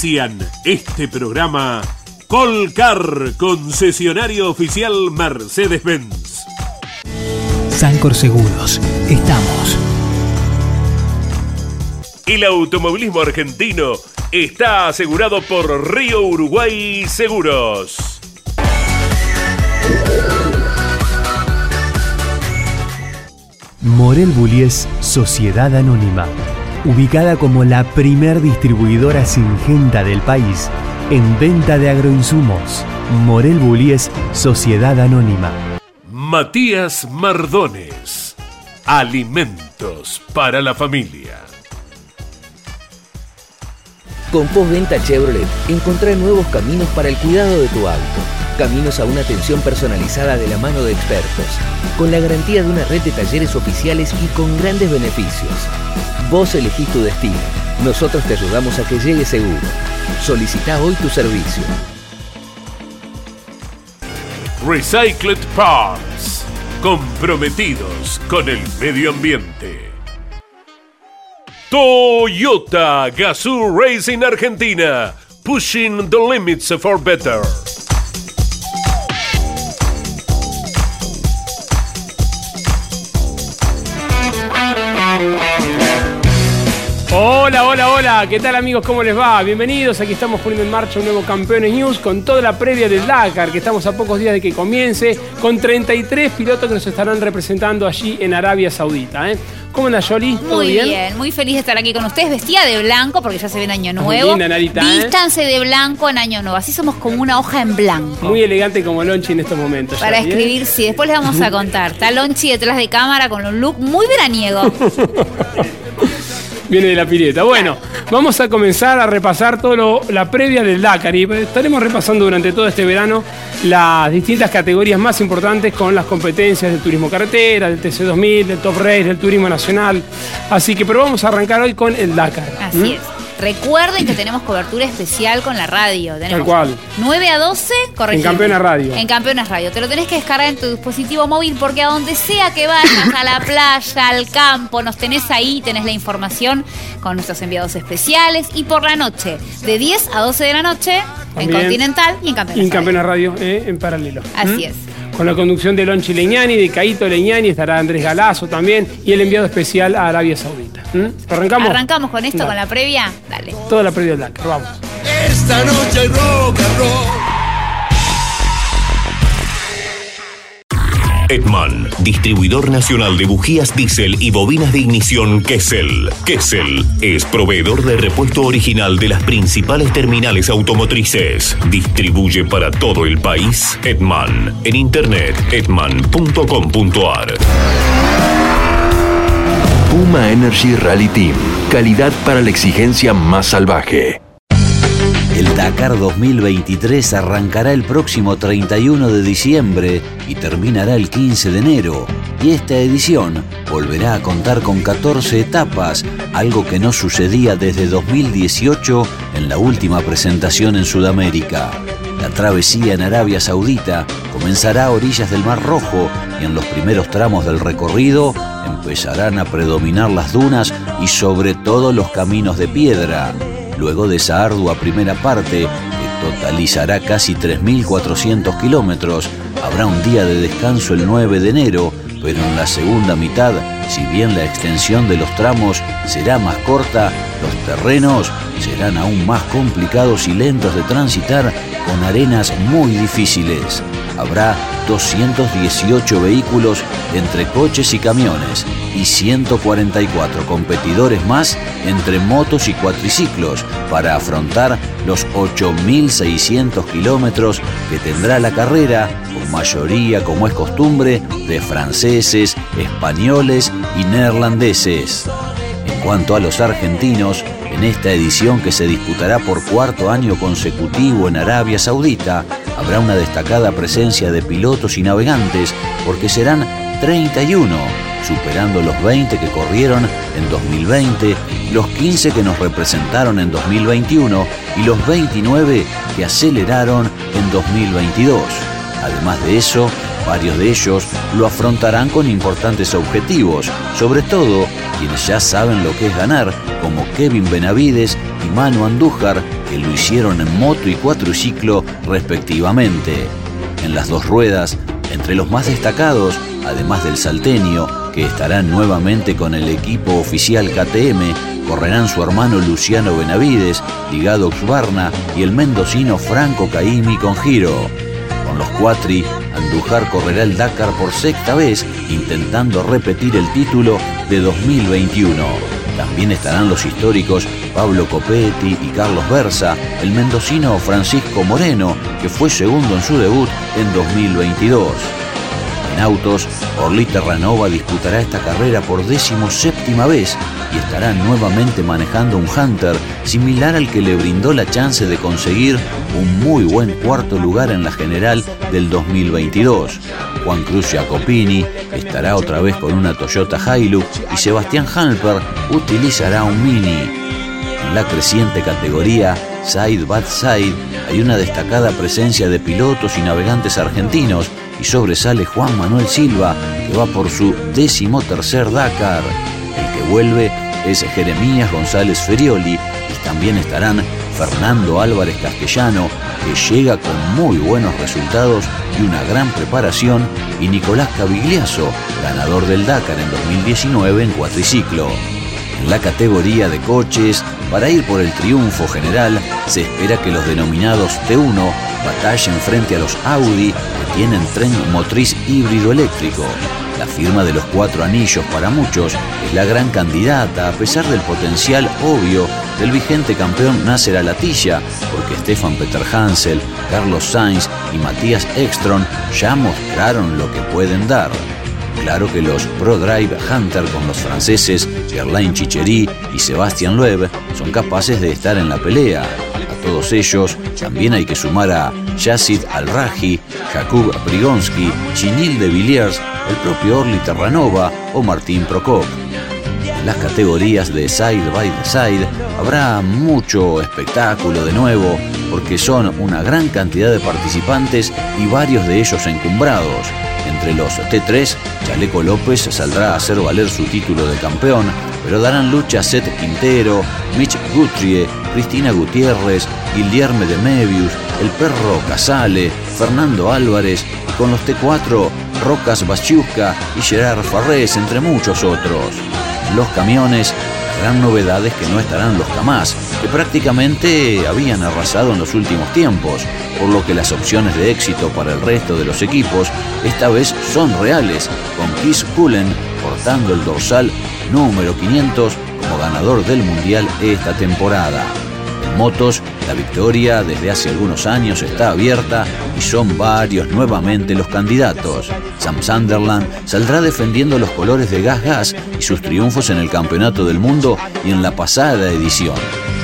Auspician este programa Colcar, concesionario oficial Mercedes-Benz. Sancor Seguros, estamos. El automovilismo argentino está asegurado por Río Uruguay Seguros. Morel Bullies Sociedad Anónima ubicada como la primer distribuidora singenta del país en venta de agroinsumos. Morel Bullies Sociedad Anónima. Matías Mardones. Alimentos para la familia. Con Postventa Chevrolet, encontrá nuevos caminos para el cuidado de tu auto. Caminos a una atención personalizada de la mano de expertos, con la garantía de una red de talleres oficiales y con grandes beneficios. Vos elegís tu destino. Nosotros te ayudamos a que llegue seguro. Solicita hoy tu servicio. Recycled Parts. Comprometidos con el medio ambiente. Toyota Gazoo Racing Argentina. Pushing the limits for better. Hola, hola, hola, ¿qué tal amigos? ¿Cómo les va? Bienvenidos, aquí estamos poniendo en marcha un nuevo Campeones News con toda la previa del Dakar, que estamos a pocos días de que comience, con 33 pilotos que nos estarán representando allí en Arabia Saudita. ¿eh? ¿Cómo anda, Yoli? Muy bien? muy feliz de estar aquí con ustedes, vestida de blanco, porque ya se ven Año Nuevo. Linda, Narita, ¿eh? Vístanse de blanco en Año Nuevo, así somos como una hoja en blanco. Muy elegante como Lonchi en estos momentos. Para ¿eh? escribir, sí, después les vamos a contar. Está Lonchi detrás de cámara con un look muy veraniego. Viene de la pileta. Bueno, vamos a comenzar a repasar todo la previa del Dakar y estaremos repasando durante todo este verano las distintas categorías más importantes con las competencias del turismo carretera, del TC2000, del Top Race, del turismo nacional. Así que, pero vamos a arrancar hoy con el Dakar. Así es. Recuerden que tenemos cobertura especial con la radio. Tal cual. 9 a 12, correcto. En Campeonas Radio. En Campeonas Radio. Te lo tenés que descargar en tu dispositivo móvil porque a donde sea que vayas, a la playa, al campo, nos tenés ahí, tenés la información con nuestros enviados especiales. Y por la noche, de 10 a 12 de la noche, en Continental y en Campeonas Radio. en Campeonas Radio, eh, en paralelo. Así ¿Mm? es con la conducción de Lonchi Leñani, de Caito Leñani, estará Andrés Galazo también y el enviado especial a Arabia Saudita. ¿Mm? ¿Arrancamos? ¿Arrancamos con esto, con la previa? Dale. Toda la previa del Dakar, vamos. Esta noche rock and roll. Edman, distribuidor nacional de bujías diésel y bobinas de ignición Kessel. Kessel es proveedor de repuesto original de las principales terminales automotrices. Distribuye para todo el país Edman. En internet edman.com.ar. Puma Energy Rally Team. Calidad para la exigencia más salvaje. Dakar 2023 arrancará el próximo 31 de diciembre y terminará el 15 de enero. Y esta edición volverá a contar con 14 etapas, algo que no sucedía desde 2018 en la última presentación en Sudamérica. La travesía en Arabia Saudita comenzará a orillas del Mar Rojo y en los primeros tramos del recorrido empezarán a predominar las dunas y sobre todo los caminos de piedra. Luego de esa ardua primera parte, que totalizará casi 3.400 kilómetros, habrá un día de descanso el 9 de enero, pero en la segunda mitad, si bien la extensión de los tramos será más corta, los terrenos serán aún más complicados y lentos de transitar con arenas muy difíciles. Habrá 218 vehículos entre coches y camiones y 144 competidores más entre motos y cuatriciclos para afrontar los 8.600 kilómetros que tendrá la carrera, con mayoría, como es costumbre, de franceses, españoles y neerlandeses. En cuanto a los argentinos, en esta edición que se disputará por cuarto año consecutivo en Arabia Saudita, habrá una destacada presencia de pilotos y navegantes porque serán 31, superando los 20 que corrieron en 2020, los 15 que nos representaron en 2021 y los 29 que aceleraron en 2022. Además de eso, varios de ellos lo afrontarán con importantes objetivos, sobre todo quienes ya saben lo que es ganar, como Kevin Benavides y Manu Andújar, que lo hicieron en moto y cuatriciclo respectivamente. En las dos ruedas, entre los más destacados, además del salteño, que estará nuevamente con el equipo oficial KTM, correrán su hermano Luciano Benavides, ligado Oxbarna, y el mendocino Franco Caimi con giro. Con los cuatri, Andújar correrá el Dakar por sexta vez, intentando repetir el título de 2021. También estarán los históricos Pablo Copetti y Carlos Berza, el mendocino Francisco Moreno, que fue segundo en su debut en 2022. En autos, Orly Terranova disputará esta carrera por décimo séptima vez estará nuevamente manejando un Hunter similar al que le brindó la chance de conseguir un muy buen cuarto lugar en la general del 2022. Juan Cruz Jacopini estará otra vez con una Toyota Hilux y Sebastián Halper utilizará un Mini. En la creciente categoría Side by Side hay una destacada presencia de pilotos y navegantes argentinos y sobresale Juan Manuel Silva que va por su décimo tercer Dakar. El que vuelve es Jeremías González Ferioli y también estarán Fernando Álvarez Castellano que llega con muy buenos resultados y una gran preparación y Nicolás Cavigliazo, ganador del Dakar en 2019 en cuatriciclo. En la categoría de coches, para ir por el triunfo general, se espera que los denominados T1 batallen frente a los Audi que tienen tren motriz híbrido eléctrico. La firma de los cuatro anillos para muchos es la gran candidata a pesar del potencial obvio del vigente campeón Nasser Alatilla, porque Stefan Peter Hansel, Carlos Sainz y Matías Ekstrom ya mostraron lo que pueden dar. Claro que los Pro Drive Hunter con los franceses Gerlain Chichery y Sebastian Loeb son capaces de estar en la pelea. Todos ellos también hay que sumar a Yacid Al-Raji, Jakub Brigonsky, Chinil de Villiers, el propio Orly Terranova o Martín Prokop. En las categorías de Side by Side habrá mucho espectáculo de nuevo porque son una gran cantidad de participantes y varios de ellos encumbrados. Entre los T3, Chaleco López saldrá a hacer valer su título de campeón, pero darán lucha Seth Quintero, Mitch Guthrie, Cristina Gutiérrez, Guillerme de Mebius, el perro Casale, Fernando Álvarez con los T4, Rocas Bachiuska y Gerard Farrés, entre muchos otros. Los camiones, la gran novedad es que no estarán los Kamaz, que prácticamente habían arrasado en los últimos tiempos, por lo que las opciones de éxito para el resto de los equipos esta vez son reales, con Chris Cullen portando el dorsal número 500 como ganador del Mundial esta temporada. En motos, la victoria desde hace algunos años está abierta son varios nuevamente los candidatos. Sam Sunderland saldrá defendiendo los colores de Gas Gas y sus triunfos en el Campeonato del Mundo y en la pasada edición.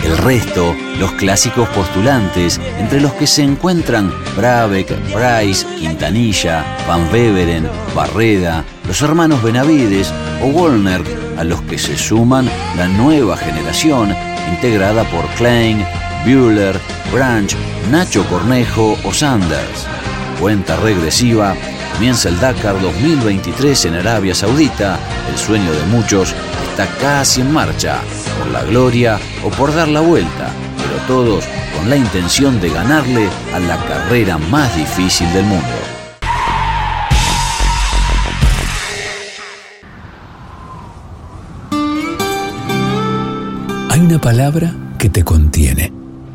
El resto, los clásicos postulantes, entre los que se encuentran Brabeck, Price, Quintanilla, Van Beveren, Barreda, los hermanos Benavides o Wollner, a los que se suman la nueva generación integrada por Klein, Bueller, Branch, Nacho Cornejo o Sanders. Cuenta regresiva, comienza el Dakar 2023 en Arabia Saudita, el sueño de muchos está casi en marcha, por la gloria o por dar la vuelta, pero todos con la intención de ganarle a la carrera más difícil del mundo. Hay una palabra que te contiene,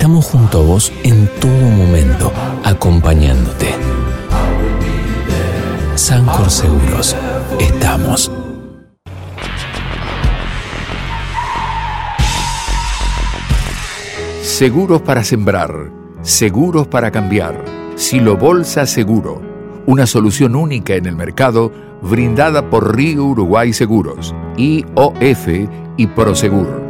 estamos junto a vos en todo momento, acompañándote. Sancor Seguros, estamos. Seguros para sembrar, seguros para cambiar. Silo Bolsa Seguro, una solución única en el mercado brindada por Río Uruguay Seguros, IOF y Prosegur.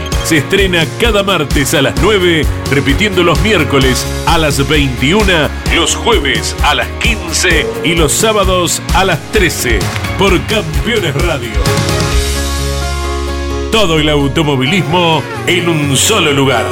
Se estrena cada martes a las 9, repitiendo los miércoles a las 21, los jueves a las 15 y los sábados a las 13 por Campeones Radio. Todo el automovilismo en un solo lugar.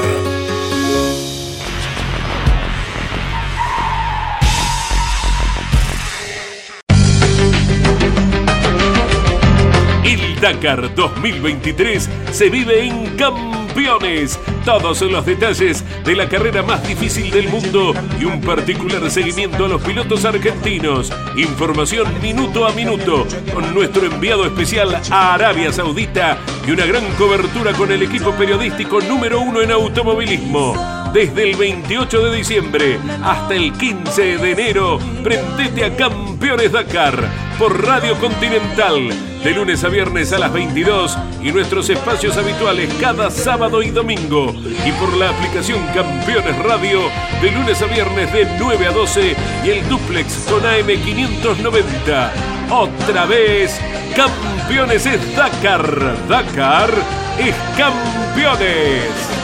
Dakar 2023 se vive en Campeones. Todos los detalles de la carrera más difícil del mundo y un particular seguimiento a los pilotos argentinos. Información minuto a minuto con nuestro enviado especial a Arabia Saudita y una gran cobertura con el equipo periodístico número uno en automovilismo. Desde el 28 de diciembre hasta el 15 de enero, prendete a Campeones Dakar por Radio Continental, de lunes a viernes a las 22 y nuestros espacios habituales cada sábado y domingo. Y por la aplicación Campeones Radio, de lunes a viernes de 9 a 12 y el duplex con AM590. Otra vez, Campeones es Dakar. Dakar es Campeones.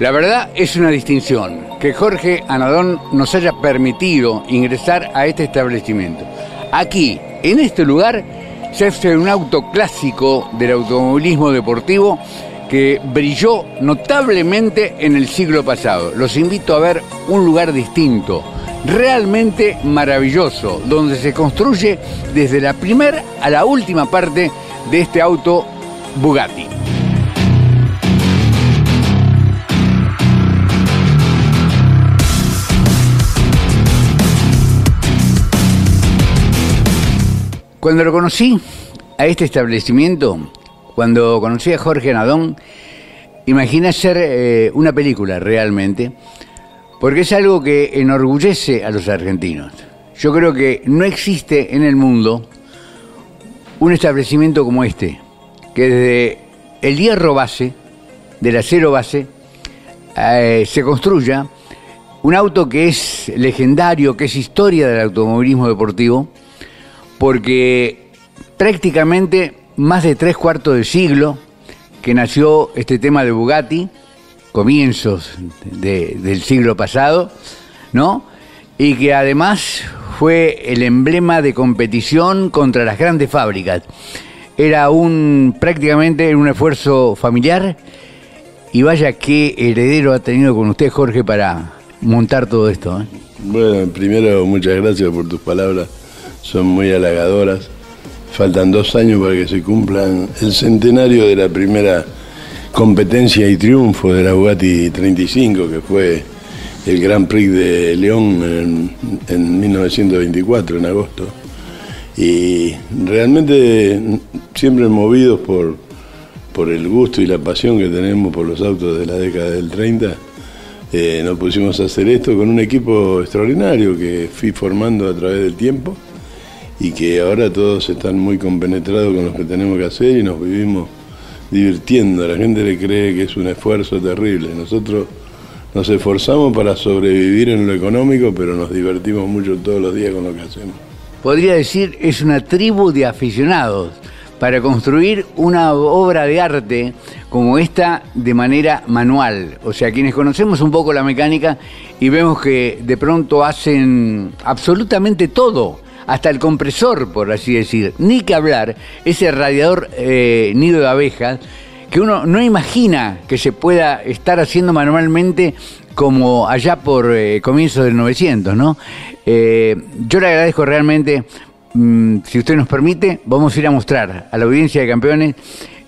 La verdad es una distinción que Jorge Anadón nos haya permitido ingresar a este establecimiento. Aquí, en este lugar, se hace un auto clásico del automovilismo deportivo que brilló notablemente en el siglo pasado. Los invito a ver un lugar distinto, realmente maravilloso, donde se construye desde la primera a la última parte de este auto Bugatti. Cuando lo conocí a este establecimiento, cuando conocí a Jorge Nadón, imaginé hacer eh, una película realmente, porque es algo que enorgullece a los argentinos. Yo creo que no existe en el mundo un establecimiento como este, que desde el hierro base, del acero base, eh, se construya un auto que es legendario, que es historia del automovilismo deportivo, porque prácticamente más de tres cuartos de siglo que nació este tema de Bugatti, comienzos de- del siglo pasado, ¿no? Y que además fue el emblema de competición contra las grandes fábricas. Era un prácticamente un esfuerzo familiar y vaya qué heredero ha tenido con usted Jorge para montar todo esto. ¿eh? Bueno, primero muchas gracias por tus palabras, son muy halagadoras. Faltan dos años para que se cumplan el centenario de la primera competencia y triunfo de la Bugatti 35, que fue el Grand Prix de León en, en 1924, en agosto. Y realmente siempre movidos por, por el gusto y la pasión que tenemos por los autos de la década del 30, eh, nos pusimos a hacer esto con un equipo extraordinario que fui formando a través del tiempo y que ahora todos están muy compenetrados con lo que tenemos que hacer y nos vivimos divirtiendo. La gente le cree que es un esfuerzo terrible. Nosotros nos esforzamos para sobrevivir en lo económico, pero nos divertimos mucho todos los días con lo que hacemos. Podría decir, es una tribu de aficionados para construir una obra de arte como esta de manera manual. O sea, quienes conocemos un poco la mecánica y vemos que de pronto hacen absolutamente todo hasta el compresor, por así decir. Ni que hablar, ese radiador eh, nido de abejas, que uno no imagina que se pueda estar haciendo manualmente como allá por eh, comienzos del 900, ¿no? Eh, yo le agradezco realmente, mm, si usted nos permite, vamos a ir a mostrar a la audiencia de campeones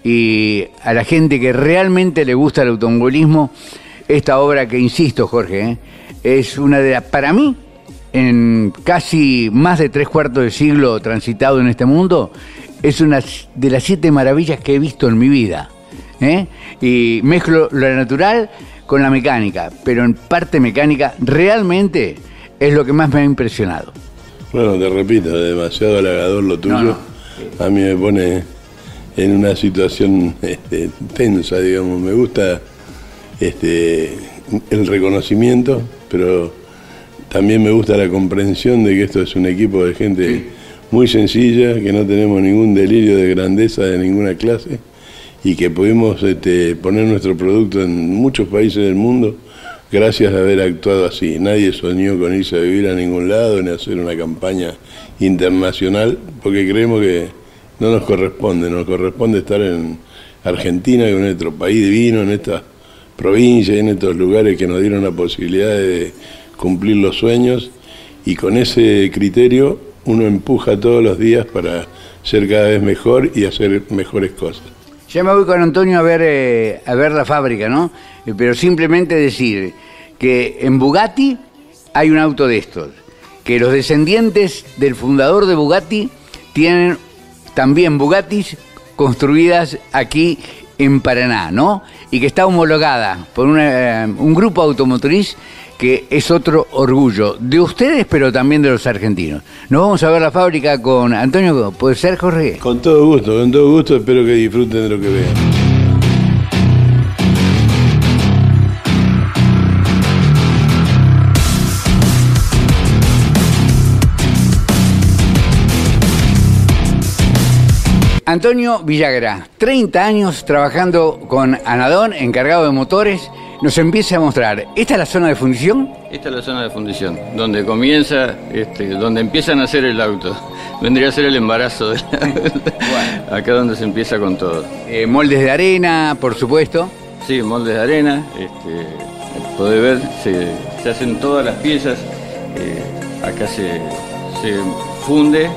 y a la gente que realmente le gusta el automovilismo esta obra que, insisto, Jorge, es una de las, para mí, en casi más de tres cuartos de siglo transitado en este mundo, es una de las siete maravillas que he visto en mi vida. ¿eh? Y mezclo lo natural con la mecánica, pero en parte mecánica realmente es lo que más me ha impresionado. Bueno, te repito, demasiado halagador lo tuyo. A mí me pone en una situación este, tensa, digamos. Me gusta este, el reconocimiento, pero también me gusta la comprensión de que esto es un equipo de gente muy sencilla, que no tenemos ningún delirio de grandeza de ninguna clase y que pudimos este, poner nuestro producto en muchos países del mundo gracias a haber actuado así. Nadie soñó con irse a vivir a ningún lado ni hacer una campaña internacional porque creemos que no nos corresponde, nos corresponde estar en Argentina, es nuestro país divino, en estas provincias, en estos lugares que nos dieron la posibilidad de cumplir los sueños y con ese criterio uno empuja todos los días para ser cada vez mejor y hacer mejores cosas. Ya me voy con Antonio a ver, eh, a ver la fábrica, ¿no? Eh, pero simplemente decir que en Bugatti hay un auto de estos, que los descendientes del fundador de Bugatti tienen también Bugattis construidas aquí en Paraná, ¿no? Y que está homologada por eh, un grupo automotriz que es otro orgullo de ustedes, pero también de los argentinos. Nos vamos a ver la fábrica con Antonio, ¿puede ser, Jorge? Con todo gusto, con todo gusto, espero que disfruten de lo que vean. Antonio Villagra, 30 años trabajando con Anadón, encargado de motores, nos empieza a mostrar. ¿Esta es la zona de fundición? Esta es la zona de fundición, donde comienza, este, donde empiezan a hacer el auto. Vendría a ser el embarazo de acá donde se empieza con todo. Eh, moldes de arena, por supuesto. Sí, moldes de arena. Este, podés ver, se, hacen todas las piezas. Eh, acá se, se funde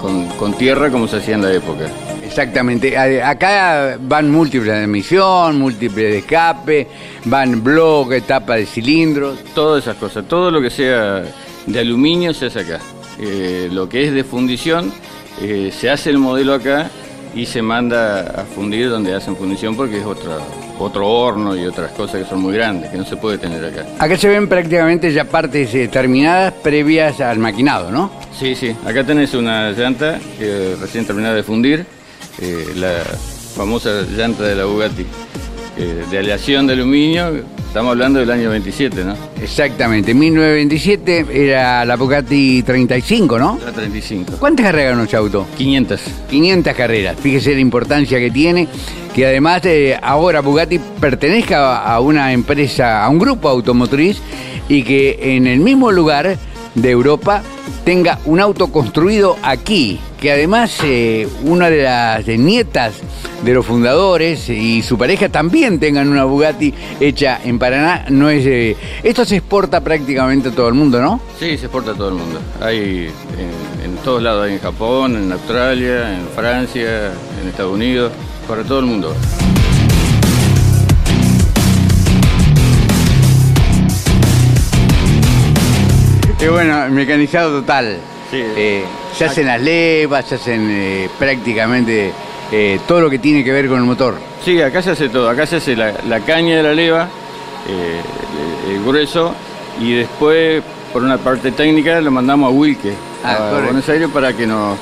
con, con tierra como se hacía en la época. Exactamente. Acá van múltiples de emisión, múltiples de escape, van bloques, tapa de cilindros. Todas esas cosas. Todo lo que sea de aluminio se hace acá. Eh, lo que es de fundición, eh, se hace el modelo acá y se manda a fundir donde hacen fundición porque es otra, otro horno y otras cosas que son muy grandes, que no se puede tener acá. Acá se ven prácticamente ya partes eh, terminadas previas al maquinado, ¿no? Sí, sí. Acá tenés una llanta que recién terminada de fundir eh, la famosa llanta de la Bugatti, eh, de aleación de aluminio, estamos hablando del año 27, ¿no? Exactamente, 1927 era la Bugatti 35, ¿no? La 35. ¿Cuántas carreras ganó ese auto? 500. 500 carreras, fíjese la importancia que tiene, que además eh, ahora Bugatti pertenezca a una empresa, a un grupo automotriz y que en el mismo lugar de Europa tenga un auto construido aquí, que además eh, una de las nietas de los fundadores y su pareja también tengan una Bugatti hecha en Paraná. No es, eh, esto se exporta prácticamente a todo el mundo, ¿no? Sí, se exporta a todo el mundo. Hay en, todos lados, hay en Japón, en Australia, en Francia, en Estados Unidos, para todo el mundo. Y bueno, mecanizado total. Eh, se hacen las levas, se hacen eh, prácticamente eh, todo lo que tiene que ver con el motor. Sí, acá se hace todo. Acá se hace la, la caña de la leva, el, grueso, y después, por una parte técnica, lo mandamos a Wilke, Ah, a correcto. Buenos Aires, para que nos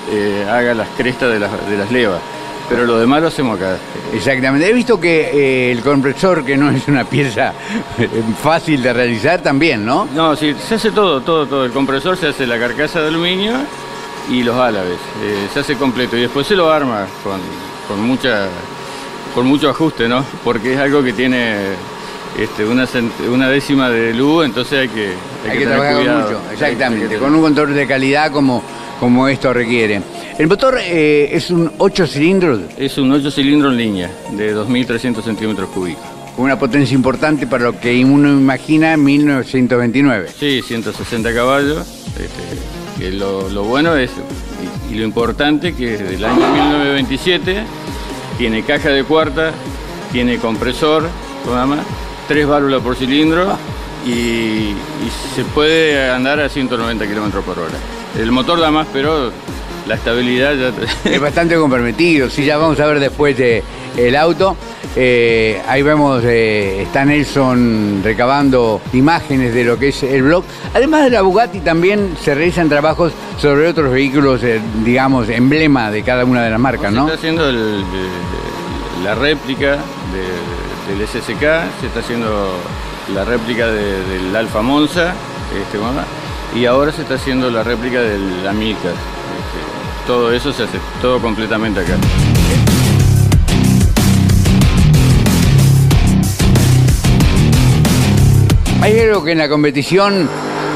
haga las crestas de las, de las levas. Pero lo demás lo hacemos acá. Exactamente. He visto que eh, el compresor, que no es una pieza fácil de realizar, también, ¿no? No, sí, se hace todo, todo, todo. El compresor se hace la carcasa de aluminio y los álabes. eh, se hace completo y después se lo arma con, con mucha con mucho ajuste, ¿no? Porque es algo que tiene este, una, una décima de luz, entonces hay que, hay Hay, que trabajar cuidado. mucho, exactamente, con un control de calidad como, como esto requiere. El motor eh, es un 8 cilindros Es un 8 cilindros en línea de 2.300 centímetros cúbicos. con una potencia importante para lo que uno imagina en 1929. Sí, 160 caballos. este, que lo, lo bueno es, y, y lo importante, que es del año 1927, tiene caja de cuarta, tiene compresor, nada más, tres válvulas por cilindro y, y se puede andar a 190 kilómetros por hora. El motor da más, pero la estabilidad ya... Es bastante comprometido, sí, ya vamos a ver después de el auto. Eh, ahí vemos, eh, está Nelson recabando imágenes de lo que es el blog. Además de la Bugatti también se realizan trabajos sobre otros vehículos, eh, digamos, emblema de cada una de las marcas, Se ¿no? está haciendo el- la réplica de- del SSK, se está haciendo la réplica de- del Alfa Monza, este, ¿cómo se y ahora se está haciendo la réplica del Amilcar. Todo eso se hace todo completamente acá. Hay algo que en la competición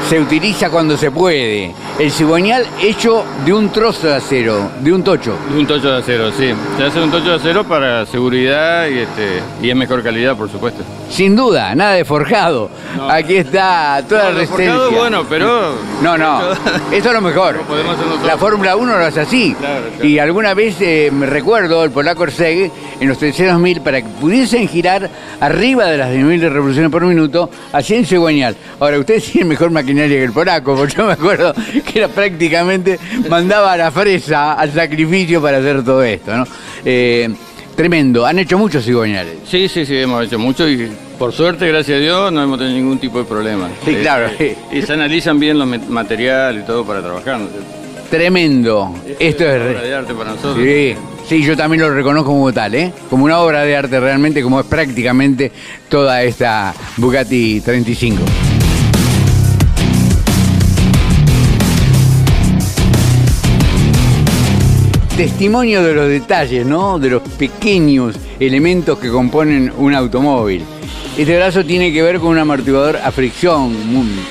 se utiliza cuando se puede. El cigüeñal hecho de un trozo de acero, de un tocho. De un tocho de acero, sí. Se hace un tocho de acero para seguridad y, este, y es mejor calidad, por supuesto. Sin duda, nada de forjado. Aquí está toda No, la forjado resistencia. es bueno, pero- No, no, eso es lo mejor. nosotros. La Fórmula 1 lo hace así. Claro, claro. Y alguna vez eh, me recuerdo el polaco Orseg en los 300.000 para que pudiesen girar arriba de las 10.000 revoluciones por minuto, hacían cigüeñal. Ahora, ustedes tienen mejor maquinaria que el polaco, porque yo me acuerdo que era prácticamente mandaba a la fresa al sacrificio para hacer todo esto, ¿no? Eh, tremendo, han hecho muchos cigüeñales. Sí, sí, sí, hemos hecho mucho y por suerte, gracias a Dios, no hemos tenido ningún tipo de problema. Sí, claro. Este, y se analizan bien los materiales y todo para trabajar. ¿no? Tremendo. Esto es... una re- obra de arte para nosotros. Sí, sí, yo también lo reconozco como tal, ¿eh? Como una obra de arte realmente, como es prácticamente toda esta Bugatti 35. Testimonio de los detalles, ¿no? De los pequeños elementos que componen un automóvil. Este brazo tiene que ver con un amortiguador a fricción,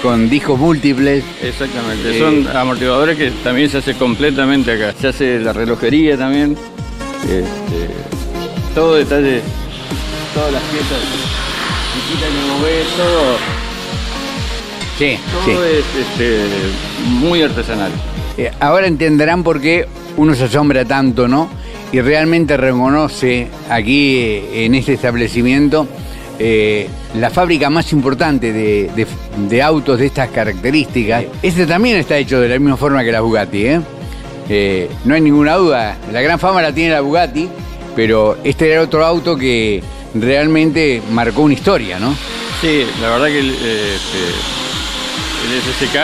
con discos múltiples. Exactamente, Eh, son amortiguadores que también se hace completamente acá. Se hace la relojería también. Este, todo detalle, todas las piezas chiquitas que ves, todo, Sí, todo sí. es este, muy artesanal. Eh, ahora entenderán por qué uno se asombra tanto, ¿no? Y realmente reconoce aquí en este establecimiento eh, la fábrica más importante de, autos de estas características. Este también está hecho de la misma forma que la Bugatti, ¿eh? Eh, no hay ninguna duda. La gran fama la tiene la Bugatti, pero este era otro auto que realmente marcó una historia, ¿no? Sí, la verdad que el, eh, este, el SSK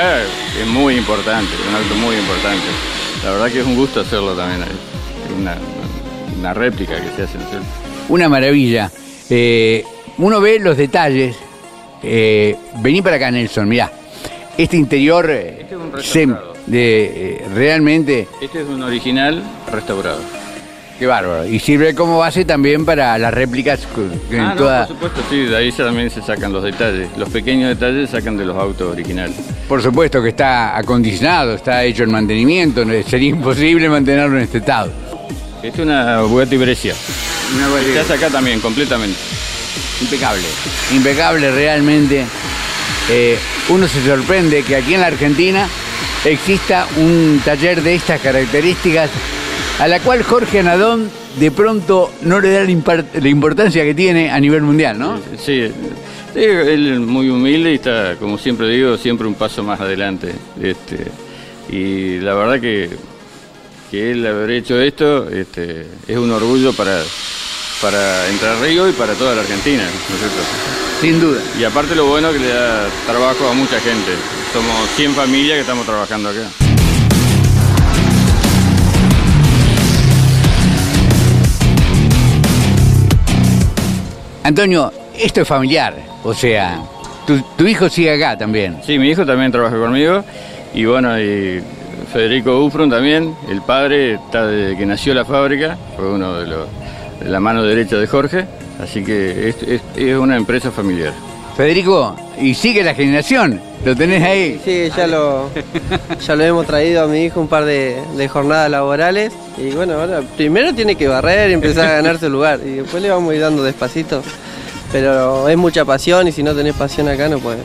es muy importante, un auto muy importante. La verdad que es un gusto hacerlo también. Es una, una réplica que se hace. Una maravilla. Eh, uno ve los detalles. Eh, vení para acá, Nelson, mirá. Este interior eh, Este es un se- de, eh, realmente, Este es un original restaurado. Qué bárbaro. Y sirve como base también para las réplicas en Ah, no, toda- por supuesto, sí, de ahí también se sacan los detalles. Los pequeños detalles se sacan de los autos originales. por supuesto que está acondicionado, está hecho el mantenimiento, sería imposible mantenerlo en este estado. Esta es una Bugatti Brescia. Una Bugatti- hace acá también, completamente. Impecable. Impecable realmente. Eh, uno se sorprende que aquí en la Argentina exista un taller de estas características a la cual Jorge Anadón de pronto no le da la, importancia que tiene a nivel mundial, ¿no? Sí, sí, él es muy humilde y está, como siempre digo, siempre un paso más adelante. Este, Y la verdad que, que él haber hecho esto este, es un orgullo para, para Entre Ríos y para toda la Argentina, ¿no es cierto? Sin duda. Y aparte lo bueno que le da trabajo a mucha gente. Somos 100 familias que estamos trabajando acá. Antonio, esto es familiar, o sea, tu, hijo sigue acá también. Sí, mi hijo también trabaja conmigo y bueno, Federico Ufron también, el padre está desde que nació la fábrica, fue uno de los de la mano derecha de Jorge, así que es una empresa familiar. Federico, y sigue la generación, lo tenés ahí. Sí, ya lo, ya lo hemos traído a mi hijo un par de, jornadas laborales y bueno, ahora primero tiene que barrer y empezar a ganarse el lugar y después le vamos a ir dando despacito. Pero es mucha pasión y si no tenés pasión acá no puedes.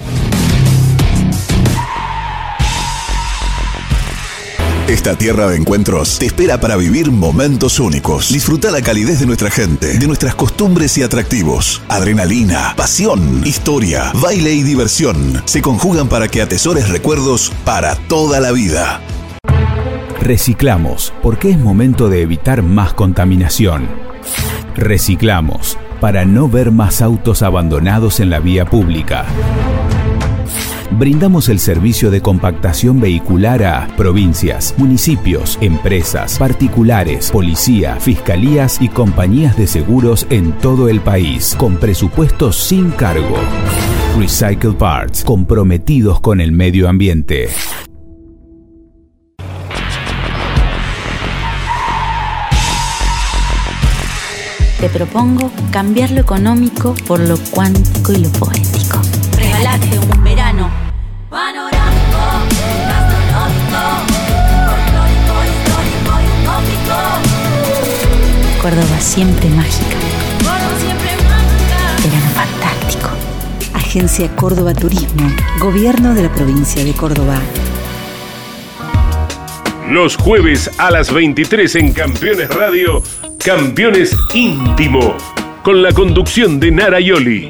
Esta tierra de encuentros te espera para vivir momentos únicos. Disfruta la calidez de nuestra gente, de nuestras costumbres y atractivos. Adrenalina, pasión, historia, baile y diversión se conjugan para que atesores recuerdos para toda la vida. Reciclamos porque es momento de evitar más contaminación. Reciclamos para no ver más autos abandonados en la vía pública. Brindamos el servicio de compactación vehicular a provincias, municipios, empresas, particulares, policía, fiscalías y compañías de seguros en todo el país, con presupuestos sin cargo. Recycle Parts, comprometidos con el medio ambiente. Te propongo cambiar lo económico por lo cuántico y lo poético. Regalate un panorámico, gastronómico, folclórico, histórico y utópico. Córdoba siempre mágica. Gordo siempre mágica. Verano fantástico. Agencia Córdoba Turismo. Gobierno de la provincia de Córdoba. Los jueves a las 23 en Campeones Radio, Campeones Íntimo, con la conducción de Nara Yoli.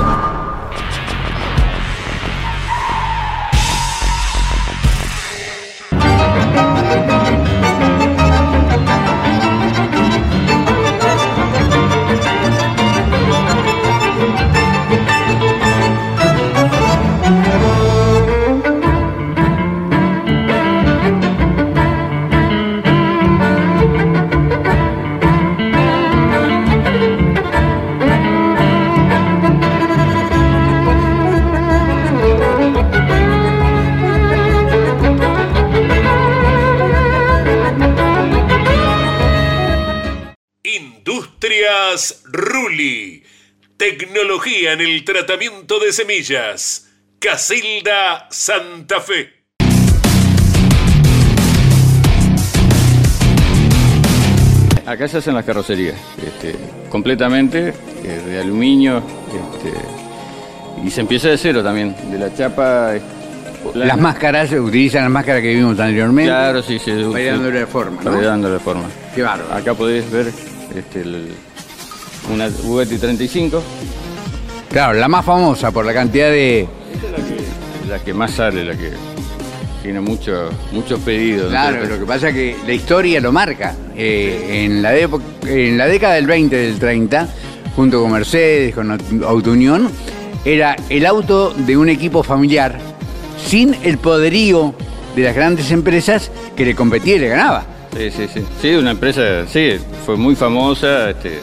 Industrias Ruli. Tecnología en el tratamiento de semillas. Casilda Santa Fe. Acá se hacen las carrocerías, este, completamente eh, de aluminio, este, y se empieza de cero también, de la chapa. plana. Las máscaras, se utilizan las máscaras que vimos anteriormente. Claro, sí, sí. Para dándole forma, ¿no? Para dándole forma. Qué bárbaro. Acá podés ver este, el- una Bugatti 35, Claro, la más famosa por la cantidad de. la que más sale, la que tiene mucho, muchos pedidos. Claro, lo que pasa es que la historia lo marca. Eh, en, la depo- en la década del 20, del 30, junto con Mercedes, con Aut- Auto Unión, era el auto de un equipo familiar sin el poderío de las grandes empresas que le competía y le ganaba. Sí, sí, sí. Sí, una empresa, sí, fue muy famosa este, eh,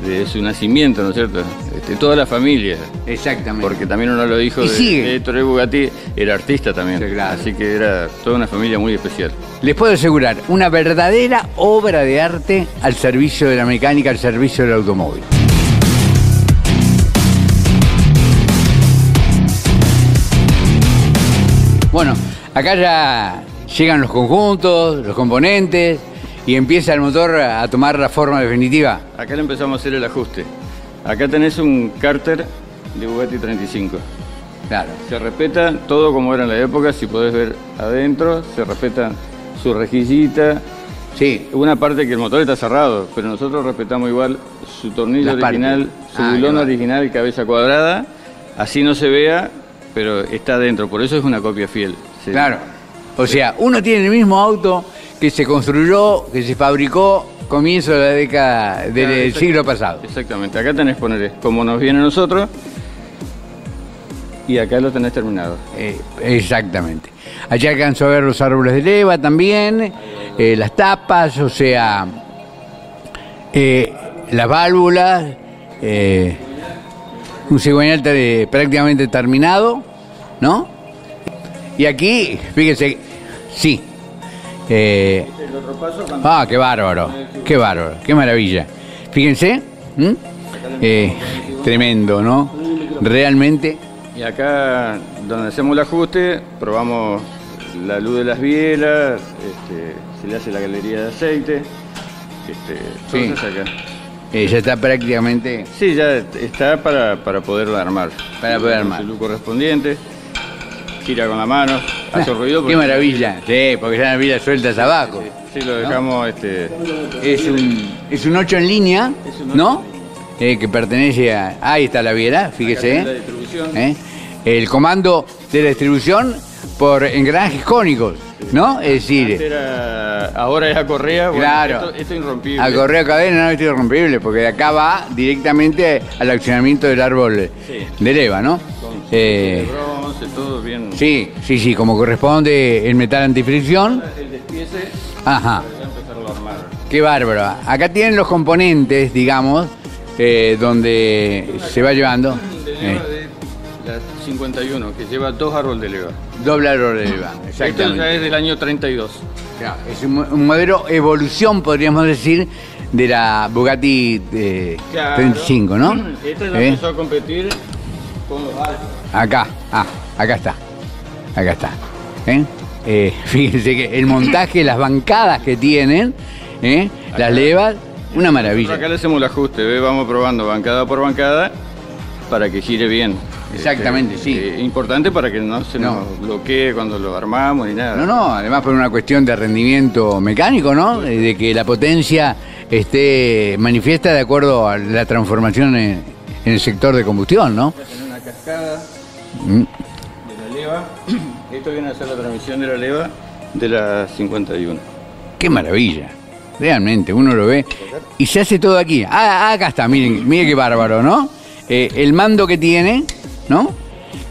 desde su nacimiento, ¿no es cierto? Este, toda la familia. Exactamente. Porque también uno de los hijos Y de, sigue. de Ettore Bugatti era artista también. Así que era toda una familia muy especial. Les puedo asegurar, una verdadera obra de arte al servicio de la mecánica, al servicio del automóvil. Bueno, acá ya llegan los conjuntos, los componentes y empieza el motor a tomar la forma definitiva. Acá le empezamos a hacer el ajuste. Acá tenés un cárter de Bugatti 35. Claro. Se respeta todo como era en la época, si podés ver adentro, se respetan su rejillita. Sí. Una parte que el motor está cerrado, pero nosotros respetamos igual su tornillo Las partes. original, su Ah, bulón original, cabeza cuadrada. Así no se vea, pero está dentro. Por eso es una copia fiel. Sí. Claro. O sea, uno tiene el mismo auto que se construyó, que se fabricó comienzo de la década del Claro, exact- siglo pasado. Exactamente. Acá tenés poner como nos viene a nosotros. Y acá lo tenés terminado. Eh, exactamente. Allá alcanzó a ver los árboles de leva también, eh, las tapas, o sea, eh, las válvulas, un cigüeñal te- prácticamente terminado, ¿no? Y aquí, fíjese, sí. eh, ah, qué bárbaro, qué bárbaro, qué maravilla. Fíjense. Eh, tremendo, ¿no? Realmente. Y acá, donde hacemos el ajuste, probamos la luz de las bielas, este, se le hace la galería de aceite. Este, Sí. acá. eh, ya está prácticamente Sí, ya está para, para poderlo armar. Para poder armar. Luz correspondiente, gira con la mano, hace ruido. Qué porque- maravilla. Sí, porque ya las vidas sueltas abajo. Sí, lo dejamos este, Es un, es un 8 en línea, ¿no? Eh, que pertenece a... Ahí está la viera, fíjese. La distribución. ¿Eh? El comando de la distribución por engranajes cónicos, ¿no? Es decir, era- ahora es a correa. bueno, Claro. Esto, esto es irrompible. a correa cadena no es irrompible, porque de acá va directamente al accionamiento del árbol Sí. de leva, ¿no? Eh, bronce, todo bien. sí, sí, sí, como corresponde el metal antifricción. El despiece Ajá. Qué bárbaro. Acá tienen los componentes, digamos, eh, donde se va llevando. De eh, la 51, que lleva dos árboles de leva. doble árbol de leva, Esto ya exactamente. es del año 32. Claro, es un, un modelo evolución, podríamos decir, de la Bugatti eh, Claro. 35, ¿no? Esta ya ¿Eh? empezó a competir con los Alfa. Acá, ah, acá está. Acá está. ¿eh? Eh, fíjense que el montaje, las bancadas que tienen, ¿eh? las levas, una maravilla. Acá le hacemos el ajuste, ¿ve? vamos probando bancada por bancada para que gire bien. Exactamente, sí. eh, importante para que no se No. nos bloquee cuando lo armamos ni nada. No, no, además por una cuestión de rendimiento mecánico, ¿no? Eh, De que la potencia esté manifiesta de acuerdo a la transformación en, en el sector de combustión, ¿no? Tener una cascada de la leva. Esto viene a ser la transmisión de la leva de la 51. Qué maravilla. Realmente, uno lo ve. Y se hace todo aquí. Ah, acá está, miren, miren qué bárbaro, ¿no? Eh, el mando que tiene, ¿no?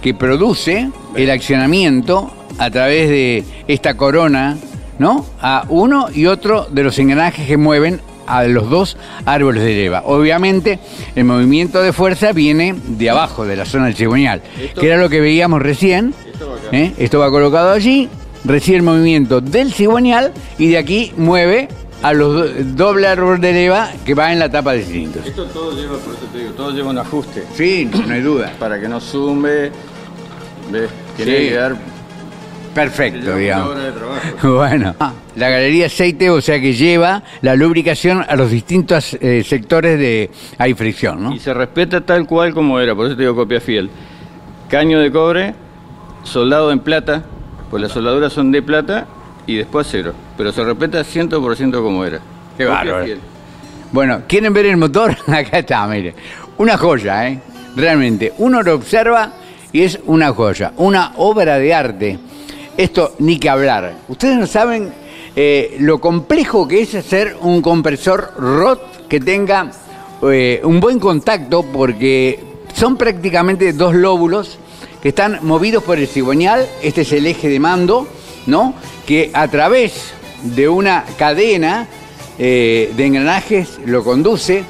Que produce el accionamiento a través de esta corona, ¿no? A uno y otro de los engranajes que mueven a los dos árboles de leva. Obviamente, el movimiento de fuerza viene de abajo, de la zona del cigüeñal, que era lo que veíamos recién. Esto va. ¿eh? Esto va colocado allí, recibe el movimiento del cigüeñal y de aquí mueve a los do- doble árbol de leva que va en la tapa de cilindros. Esto todo lleva, por eso te digo, todo lleva un ajuste. Sí, no hay duda. Para que no zumbe. ¿Ves? Sí. que quedar Perfecto, digamos. hora de trabajo. Bueno, Ah, la galería aceite, o sea que lleva la lubricación a los distintos eh, sectores de hay fricción, ¿no? Y se respeta tal cual como era, por eso te digo copia fiel. Caño de cobre, soldado en plata, pues las soldaduras son de plata y después acero. Pero se respeta 100% como era. Qué bárbaro. Bueno, ¿quieren ver el motor? Acá está, mire. Una joya, ¿eh? Realmente. Uno lo observa y es una joya, una obra de arte. Esto ni que hablar. Ustedes no saben eh, lo complejo que es hacer un compresor ROT que tenga eh, un buen contacto porque son prácticamente dos lóbulos que están movidos por el cigüeñal. Este es el eje de mando, ¿no? Que a través de una cadena eh, de engranajes lo conduce.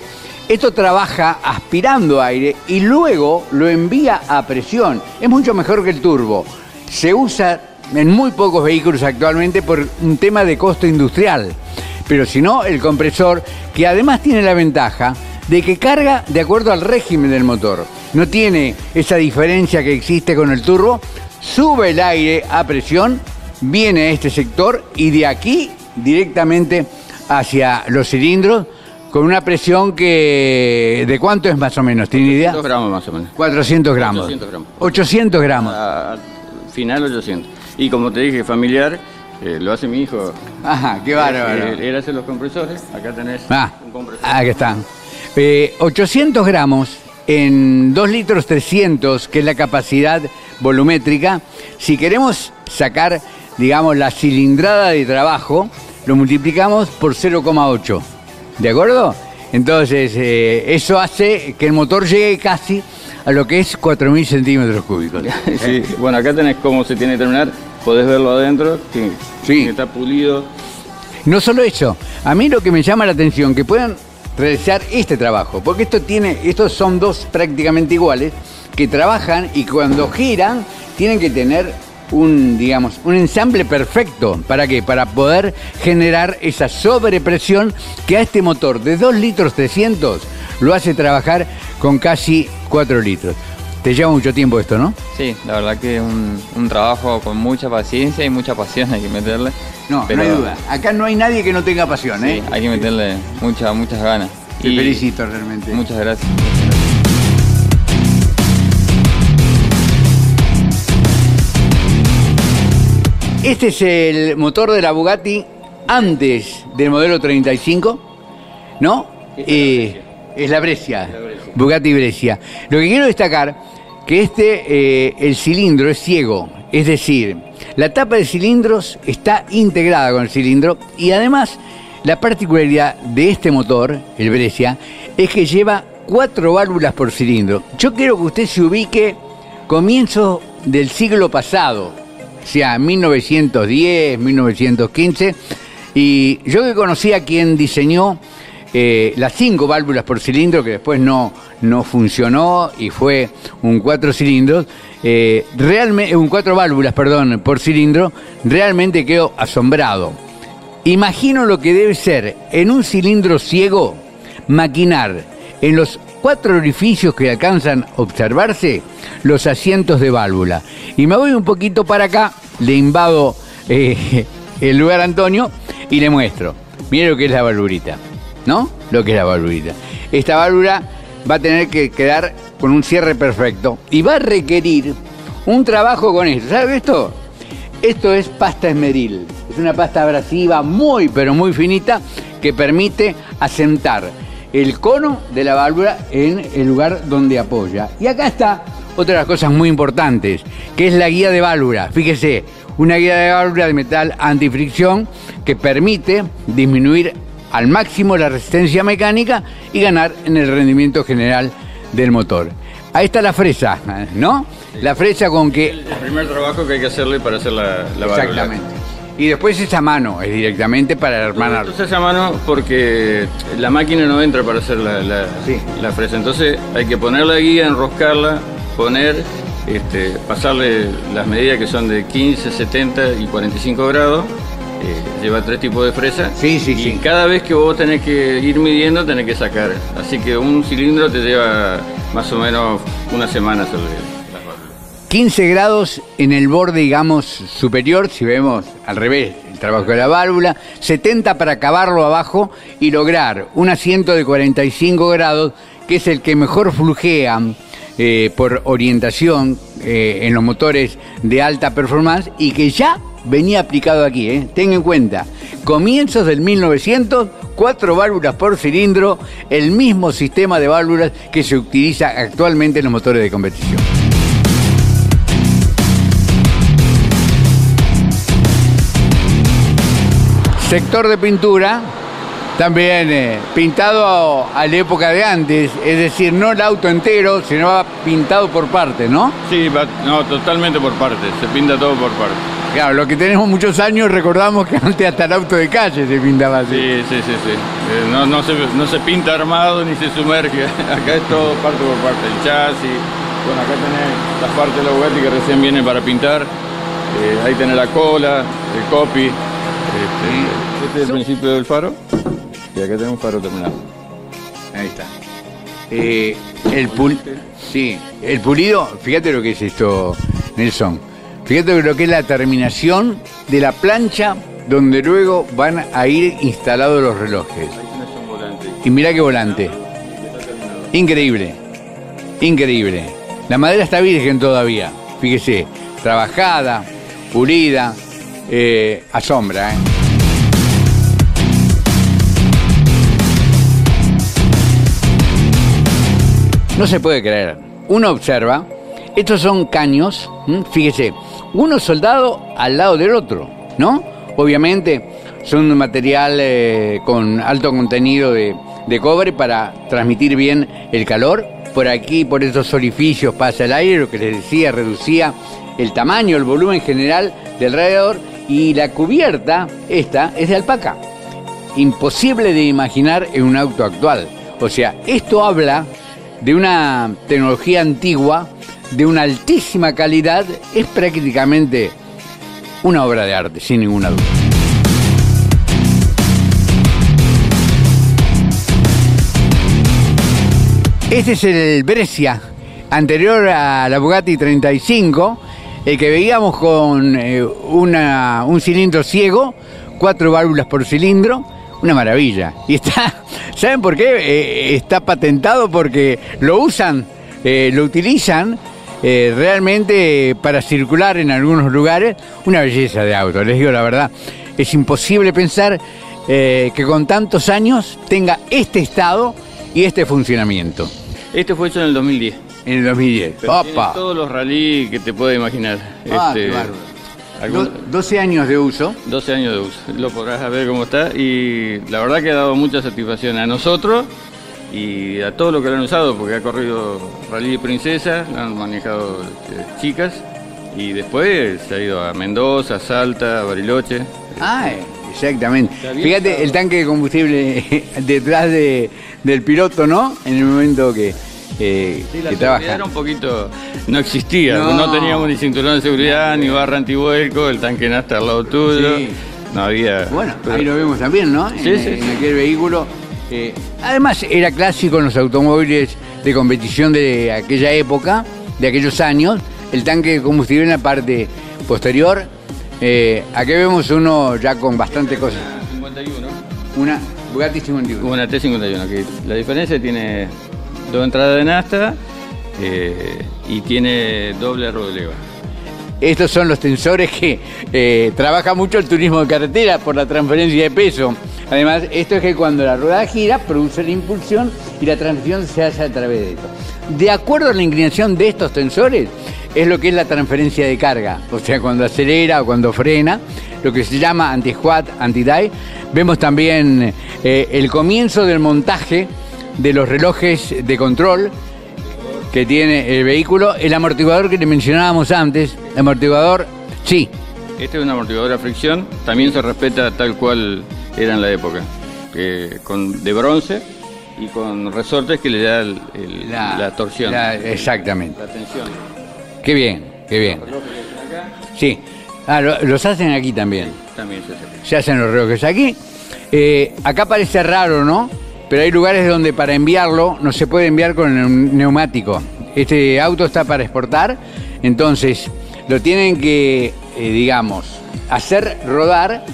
Esto trabaja aspirando aire y luego lo envía a presión. Es mucho mejor que el turbo. Se usa en muy pocos vehículos actualmente por un tema de costo industrial. Pero si no, el compresor, que además tiene la ventaja de que carga de acuerdo al régimen del motor. No tiene esa diferencia que existe con el turbo. Sube el aire a presión, viene a este sector y de aquí directamente hacia los cilindros con una presión que... ¿De cuánto es más o menos? ¿Tiene idea? 2 gramos más o menos. 400 gramos. 800 gramos. 800 gramos. A- final 800. Y como te dije, familiar, Eh, lo hace mi hijo. Ajá, qué bárbaro. Él, él hace los compresores. Acá tenés Ah, un compresor. aquí están. Eh, 800 gramos en 2 litros 300, que es la capacidad volumétrica. Si queremos sacar, digamos, la cilindrada de trabajo, lo multiplicamos por 0,8. ¿De acuerdo? Entonces, eh, eso hace que el motor llegue casi a lo que es 4.000 centímetros cúbicos. Sí, bueno, acá tenés cómo se tiene que terminar. Podés verlo adentro, que, que está pulido. No solo eso, a mí lo que me llama la atención, que puedan realizar este trabajo, porque esto tiene, estos son dos prácticamente iguales, que trabajan y cuando giran tienen que tener un, digamos, un ensamble perfecto. ¿Para qué? Para poder generar esa sobrepresión que a este motor de 2 litros 300 lo hace trabajar con casi 4 litros. Te lleva mucho tiempo esto, ¿no? Sí, la verdad que es un, un trabajo con mucha paciencia y mucha pasión hay que meterle. No, Pero- no hay duda. Acá no hay nadie que no tenga pasión, Sí, ¿eh? hay que meterle muchas, muchas ganas. Te felicito realmente. Muchas gracias. Este es el motor de la Bugatti antes del modelo 35, ¿no? Eh, es la Brescia. Bugatti Brescia. Lo que quiero destacar que este, eh, el cilindro es ciego, es decir, la tapa de cilindros está integrada con el cilindro y además la particularidad de este motor, el Brescia, es que lleva cuatro válvulas por cilindro. Yo quiero que usted se ubique comienzo del siglo pasado, o sea, 1910, 1915, y yo que conocí a quien diseñó eh, las cinco válvulas por cilindro, que después no, no funcionó y fue un cuatro cilindros, eh, realmente, un cuatro válvulas, perdón, por cilindro, realmente quedo asombrado. Imagino lo que debe ser en un cilindro ciego maquinar en los cuatro orificios que alcanzan a observarse los asientos de válvula. Y me voy un poquito para acá, le invado eh, el lugar a Antonio y le muestro. Mire lo que es la valvulita, ¿no? Lo que es la valvulita. Esta válvula va a tener que quedar con un cierre perfecto y va a requerir un trabajo con esto. ¿Sabe esto? Esto es pasta esmeril. Es una pasta abrasiva muy, pero muy finita que permite asentar el cono de la válvula en el lugar donde apoya. Y acá está otra de las cosas muy importantes, que es la guía de válvula. Fíjese, una guía de válvula de metal antifricción que permite disminuir al máximo la resistencia mecánica y ganar en el rendimiento general del motor. Ahí está la fresa, ¿no? La fresa con que El primer trabajo que hay que hacerle para hacer la, la válvula. Exactamente. Y después esa mano es directamente para hermanar. Entonces a mano porque la máquina no entra para hacer la, la, la fresa. Entonces hay que poner la guía, enroscarla, poner, este, pasarle las medidas que son de 15, 70 y 45 grados. Lleva tres tipos de fresa. Sí, sí, y cada vez que vos tenés que ir midiendo, tenés que sacar. Así que un cilindro te lleva más o menos una semana hacerle. 15 grados en el borde, digamos, superior, si vemos al revés el trabajo de la válvula, 70 para acabarlo abajo y lograr un asiento de 45 grados, que es el que mejor flujea eh, por orientación eh, en los motores de alta performance y que ya venía aplicado aquí. ¿eh? Ten en cuenta, comienzos del 1900, cuatro válvulas por cilindro, el mismo sistema de válvulas que se utiliza actualmente en los motores de competición. Sector de pintura, también eh, pintado a, la época de antes, es decir, no el auto entero, sino pintado por partes, ¿no? Sí, no, totalmente por partes. Se pinta todo por partes. Claro, lo que tenemos muchos años recordamos que antes hasta el auto de calle se pintaba así. Sí, sí, sí, sí. Eh, no, no, se, no se pinta armado ni se sumerge. Acá es todo parte por parte. El chasis. Bueno, acá tenés la parte de la Bugatti que recién viene para pintar. Eh, ahí tenés la cola, el copy. Este, este es el principio del faro. Y acá tenemos un faro terminado. Ahí está. Eh, el pul sí, el pulido, fíjate lo que es esto, Nelson. Fíjate lo que es la terminación de la plancha donde luego van a ir instalados los relojes. Y mira qué volante. Increíble. Increíble. La madera está virgen todavía. Fíjese, trabajada, pulida. eh, asombra. ¿eh? No se puede creer. Uno observa, estos son caños, fíjese, uno soldado al lado del otro, ¿no? Obviamente son un material eh, con alto contenido de, de cobre para transmitir bien el calor. Por aquí, por estos orificios pasa el aire, lo que les decía, reducía el tamaño, el volumen general del radiador y la cubierta, esta, es de alpaca. Imposible de imaginar en un auto actual. O sea, esto habla de una tecnología antigua, de una altísima calidad, es prácticamente una obra de arte, sin ninguna duda. Este es el Brescia, anterior a la Bugatti 35, el que veíamos con eh, una- un cilindro ciego, cuatro válvulas por cilindro, una maravilla. Y está, ¿saben por qué? Eh, está patentado porque lo usan, eh, lo utilizan eh, realmente para circular en algunos lugares, una belleza de auto, les digo la verdad. Es imposible pensar eh, que con tantos años tenga este estado y este funcionamiento. Este fue hecho en el 2010. En el 2010. Pero tiene ¡Opa! todos los rally que te puedas imaginar. Ah, Este, algún- Do- 12 años de uso. 12 años de uso. Lo podrás ver cómo está. Y la verdad que ha dado mucha satisfacción a nosotros y a todos los que lo han usado, porque ha corrido Rally de Princesa, lo han manejado este, chicas. Y después se ha ido a Mendoza, Salta, Bariloche. Ah, exactamente. Está bien, Fíjate el tanque de combustible detrás de- del piloto, ¿no? En el momento que, eh, Sí, la que trabaja. era un poquito. No existía, No. no. teníamos ni cinturón de seguridad, ni barra antivuelco, el tanque nasta al lado tuyo. Sí. No había. Bueno, pero- ahí lo vemos también, ¿no? Sí, en, sí, en aquel vehículo. Eh, además, era clásico en los automóviles de competición de aquella época, de aquellos años, el tanque de combustible en la parte posterior. Eh, aquí vemos uno ya con bastante cosas. 51. Una Bugatti 51. Una T51, que la diferencia tiene dos entradas de nasta eh, y tiene doble rodoleva. Estos son los tensores que eh, trabaja mucho el turismo de carretera por la transferencia de peso. Además, esto es que cuando la rueda gira, produce la impulsión y la transmisión se hace a través de esto. De acuerdo a la inclinación de estos tensores, es lo que es la transferencia de carga. O sea, cuando acelera o cuando frena, lo que se llama anti-squat, anti-die. Vemos también eh, el comienzo del montaje de los relojes de control que tiene el vehículo, el amortiguador que le mencionábamos antes, amortiguador, sí, Este es un amortiguador a fricción, también se respeta tal cual era en la época, que con, de bronce y con resortes que le da el- el- la, torsión. la- exactamente. La tensión. Qué bien, qué bien. Sí, ah, lo- los hacen aquí también. También se hace. Se hacen los relojes aquí. Eh, acá parece raro, ¿no? Pero hay lugares donde para enviarlo no se puede enviar con el neumático. Este auto está para exportar, entonces lo tienen que, eh, digamos, hacer rodar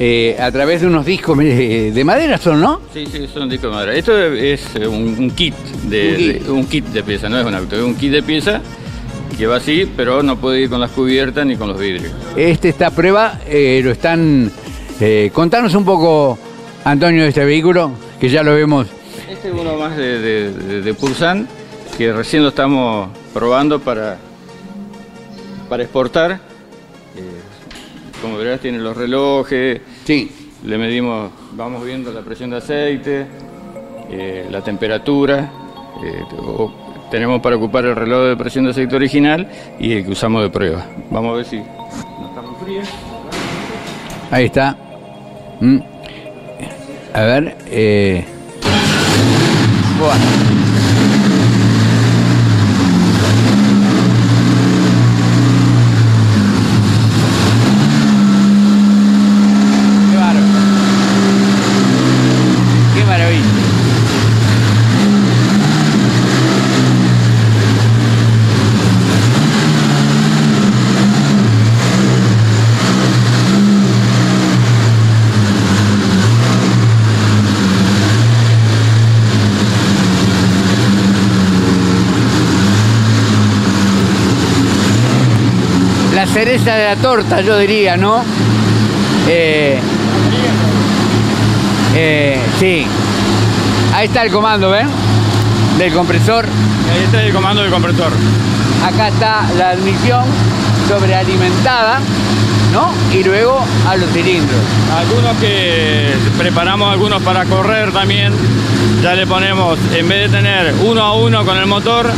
eh, a través de unos discos de madera, ¿son, no? Sí, sí, son discos de madera. Esto es un, un kit de, Un kit. de- de pieza, no es un auto, es un kit de pieza que va así, pero no puede ir con las cubiertas ni con los vidrios. Este, esta prueba eh, lo están... contanos un poco, Antonio, de este vehículo, que ya lo vemos. Este es uno más de, de, de- de Pulsan, que recién lo estamos probando para, para exportar. Eh, como verás, tiene los relojes. Sí. Le medimos, vamos viendo la presión de aceite, eh, la temperatura. eh, o- tenemos para ocupar el reloj de presión de aceite original y el que usamos de prueba. Vamos a ver si no está muy frío. Ahí está. Mm. A ver. Eh. Buah. Qué bárbaro. Qué maravilla. La cereza de la torta, yo diría, ¿no? Eh, eh, sí. Ahí está el comando, ¿ven? Del compresor. Ahí está el comando del compresor. Acá está la admisión sobrealimentada, ¿no? Y luego a los cilindros. Algunos que preparamos algunos para correr también, ya le ponemos, en vez de tener uno a uno con el motor,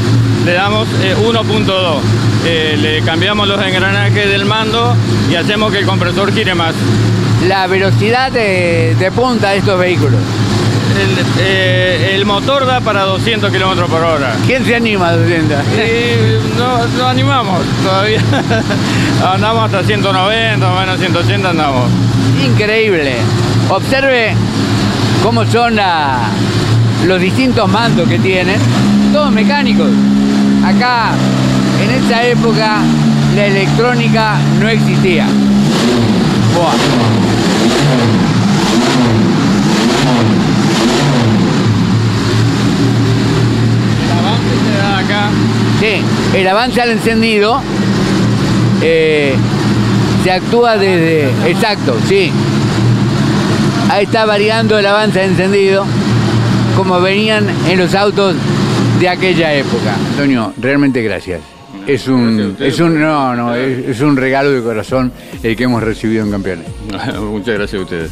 le damos eh, 1.2. Eh, le cambiamos los engranajes del mando y hacemos que el compresor gire más. La velocidad de, de punta de estos vehículos. El, eh, el motor da para 200 kilómetros por hora. ¿Quién se anima a 200? Y no, no animamos todavía. andamos hasta 190, más o menos 180 andamos. Increíble. Observe cómo son la- los distintos mandos que tienen. Todos mecánicos. Acá, en esa época, la electrónica no existía. Buah. El avance se da acá. Sí, el avance al encendido eh, se actúa desde. Exacto, sí. Ahí está variando el avance al encendido como venían en los autos de aquella época. Antonio, realmente gracias. Es un, es un, no, no, es, es un regalo de corazón el que hemos recibido en Campeones. Muchas gracias a ustedes.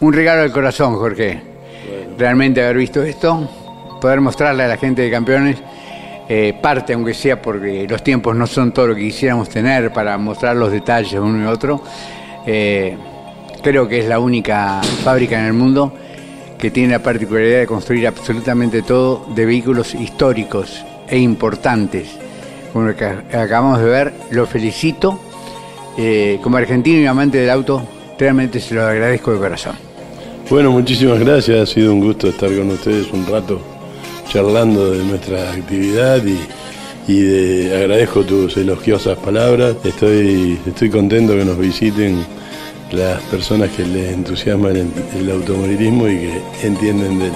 Un regalo del corazón, Jorge. Realmente haber visto esto, poder mostrarle a la gente de campeones eh, parte, aunque sea porque los tiempos no son todo lo que quisiéramos tener para mostrar los detalles uno y otro. eh, creo que es la única fábrica en el mundo que tiene la particularidad de construir absolutamente todo de vehículos históricos e importantes. Como lo que acabamos de ver, lo felicito. Eh, como argentino y amante del auto, realmente se lo agradezco de corazón. Bueno, muchísimas gracias. Ha sido un gusto estar con ustedes un rato charlando de nuestra actividad y, y de, agradezco tus elogiosas palabras. Estoy, estoy contento que nos visiten las personas que les entusiasman el, el automovilismo y que entienden de él.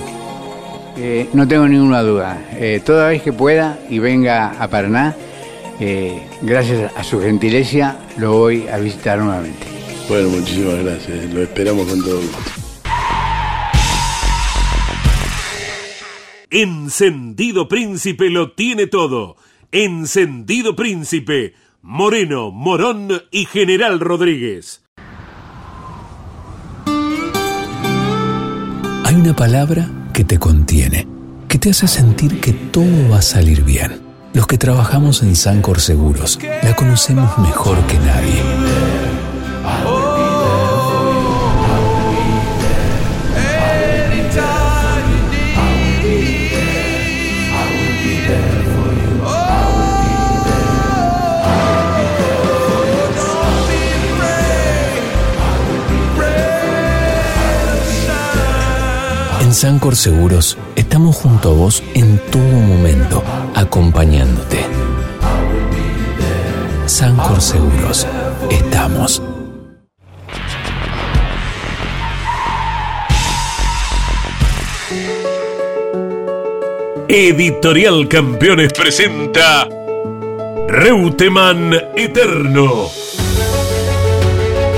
Eh, no tengo ninguna duda. Eh, toda vez que pueda y venga a Paraná, eh, gracias a su gentileza, lo voy a visitar nuevamente. Bueno, muchísimas gracias. Lo esperamos con todo gusto. Encendido Príncipe lo tiene todo. Encendido Príncipe. Moreno, Morón y General Rodríguez. Hay una palabra que te contiene, que te hace sentir que todo va a salir bien. Los que trabajamos en Sancor Seguros la conocemos mejor que nadie. Sancor Seguros estamos junto a vos en todo momento, acompañándote. Sancor Seguros, estamos. Editorial Campeones presenta Reutemann Eterno.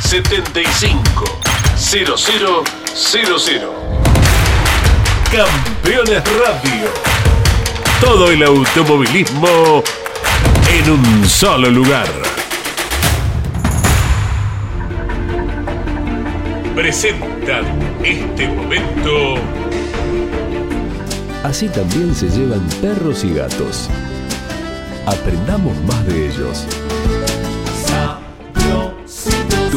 75 00 00 Campeones Radio. Todo el automovilismo en un solo lugar. Presentan este momento Así también se llevan perros y gatos. Aprendamos más de ellos.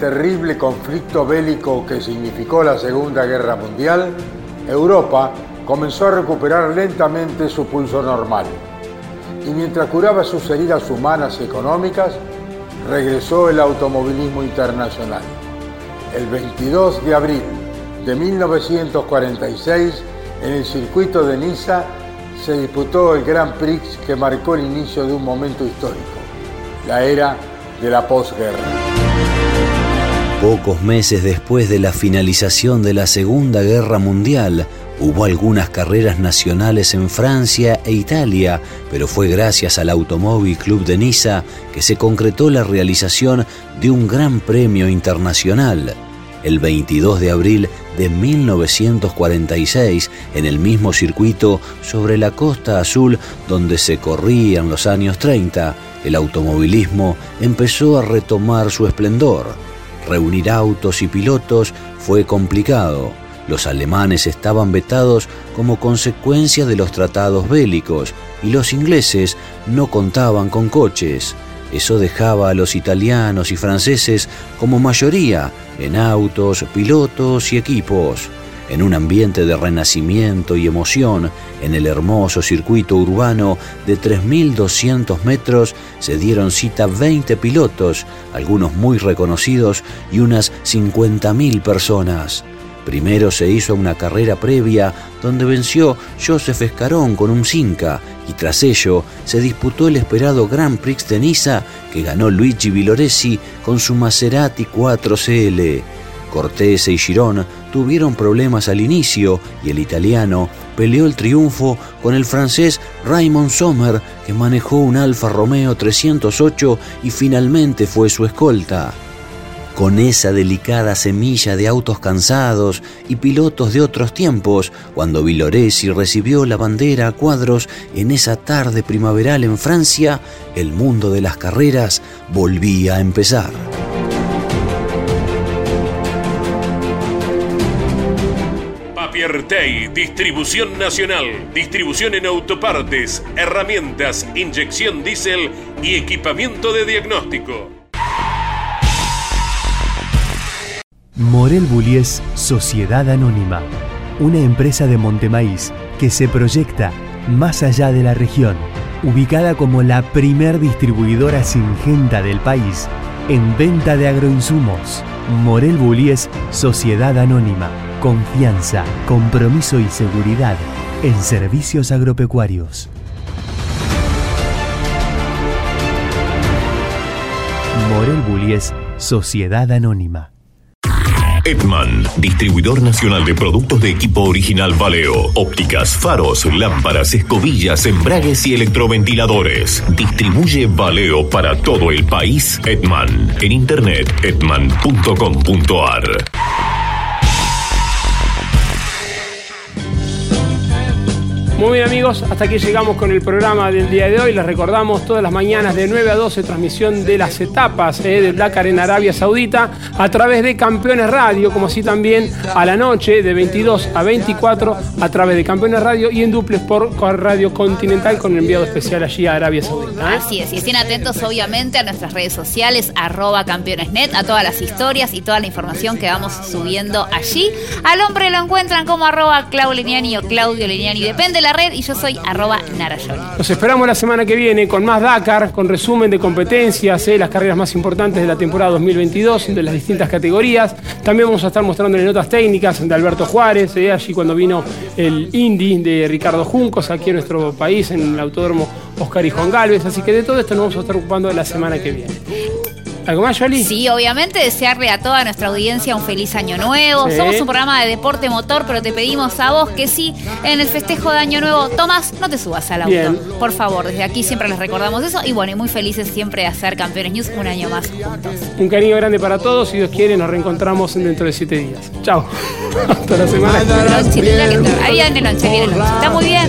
Terrible conflicto bélico que significó la Segunda Guerra Mundial, Europa comenzó a recuperar lentamente su pulso normal. Y mientras curaba sus heridas humanas y económicas, regresó el automovilismo internacional. El 22 de abril de 1946, en el circuito de Niza, se disputó el Grand Prix que marcó el inicio de un momento histórico, la era de la posguerra. Pocos meses después de la finalización de la Segunda Guerra Mundial, hubo algunas carreras nacionales en Francia e Italia, pero fue gracias al Automóvil Club de Niza que se concretó la realización de un gran premio internacional. El 22 de abril de 1946, en el mismo circuito sobre la Costa Azul donde se corría en los años 30, el automovilismo empezó a retomar su esplendor. Reunir autos y pilotos fue complicado. Los alemanes estaban vetados como consecuencia de los tratados bélicos y los ingleses no contaban con coches. Eso dejaba a los italianos y franceses como mayoría en autos, pilotos y equipos. En un ambiente de renacimiento y emoción, en el hermoso circuito urbano de 3.200 metros, se dieron cita 20 pilotos, algunos muy reconocidos, y unas 50.000 personas. Primero se hizo una carrera previa donde venció Joseph Escarón con un Cinca y tras ello se disputó el esperado Grand Prix de Niza que ganó Luigi Villoresi con su Maserati 4CL. Cortese y Girón tuvieron problemas al inicio y el italiano peleó el triunfo con el francés Raymond Sommer que manejó un Alfa Romeo 308 y finalmente fue su escolta con esa delicada semilla de autos cansados y pilotos de otros tiempos, cuando Villoresi recibió la bandera a cuadros en esa tarde primaveral en Francia, el mundo de las carreras volvía a empezar. Distribución nacional, distribución en autopartes, herramientas, inyección diésel y equipamiento de diagnóstico. Morel Bullies Sociedad Anónima, una empresa de Montemaíz que se proyecta más allá de la región, ubicada como la primer distribuidora singenta del país en venta de agroinsumos. Morel Bullies Sociedad Anónima, confianza, compromiso y seguridad en servicios agropecuarios. Morel Bullies Sociedad Anónima. Edman, distribuidor nacional de productos de equipo original Valeo, ópticas, faros, lámparas, escobillas, embragues y electroventiladores. Distribuye Valeo para todo el país. Edman, en internet edman.com.ar. Muy bien amigos, hasta aquí llegamos con el programa del día de hoy. Les recordamos todas las mañanas de 9 a 12 transmisión de las etapas eh, del Dakar en Arabia Saudita a través de Campeones Radio, como así también a la noche de 22 a 24 a través de Campeones Radio y en duples por Radio Continental con el enviado especial allí a Arabia Saudita. ¿eh? Así es, y estén atentos obviamente a nuestras redes sociales, arroba campeonesnet, a todas las historias y toda la información que vamos subiendo allí. Al hombre lo encuentran como arroba Claudio Liniani o Claudio Liniani, depende de la red y yo soy arroba narayoli. Nos esperamos la semana que viene con más Dakar, con resumen de competencias, eh, las carreras más importantes de la temporada 2022, de las distintas categorías. También vamos a estar mostrándole notas técnicas de Alberto Juárez, eh, allí cuando vino el Indy de Ricardo Juncos aquí en nuestro país, en el Autódromo Oscar y Juan Galvez. Así que de todo esto nos vamos a estar ocupando la semana que viene. ¿Algo más, Yoli? Sí, obviamente desearle a toda nuestra audiencia un feliz año nuevo. Sí. Somos un programa de deporte motor, pero te pedimos a vos que sí, en el festejo de año nuevo, Tomás, no te subas al auto. Bien. Por favor, desde aquí siempre les recordamos eso. Y bueno, y muy felices siempre de hacer Campeones News un año más juntos. Un cariño grande para todos. Si Dios quiere, nos reencontramos dentro de siete días. Chao. Hasta la semana viene. Lonche. Ahí viene Lonche, viene Lonche. Está muy bien.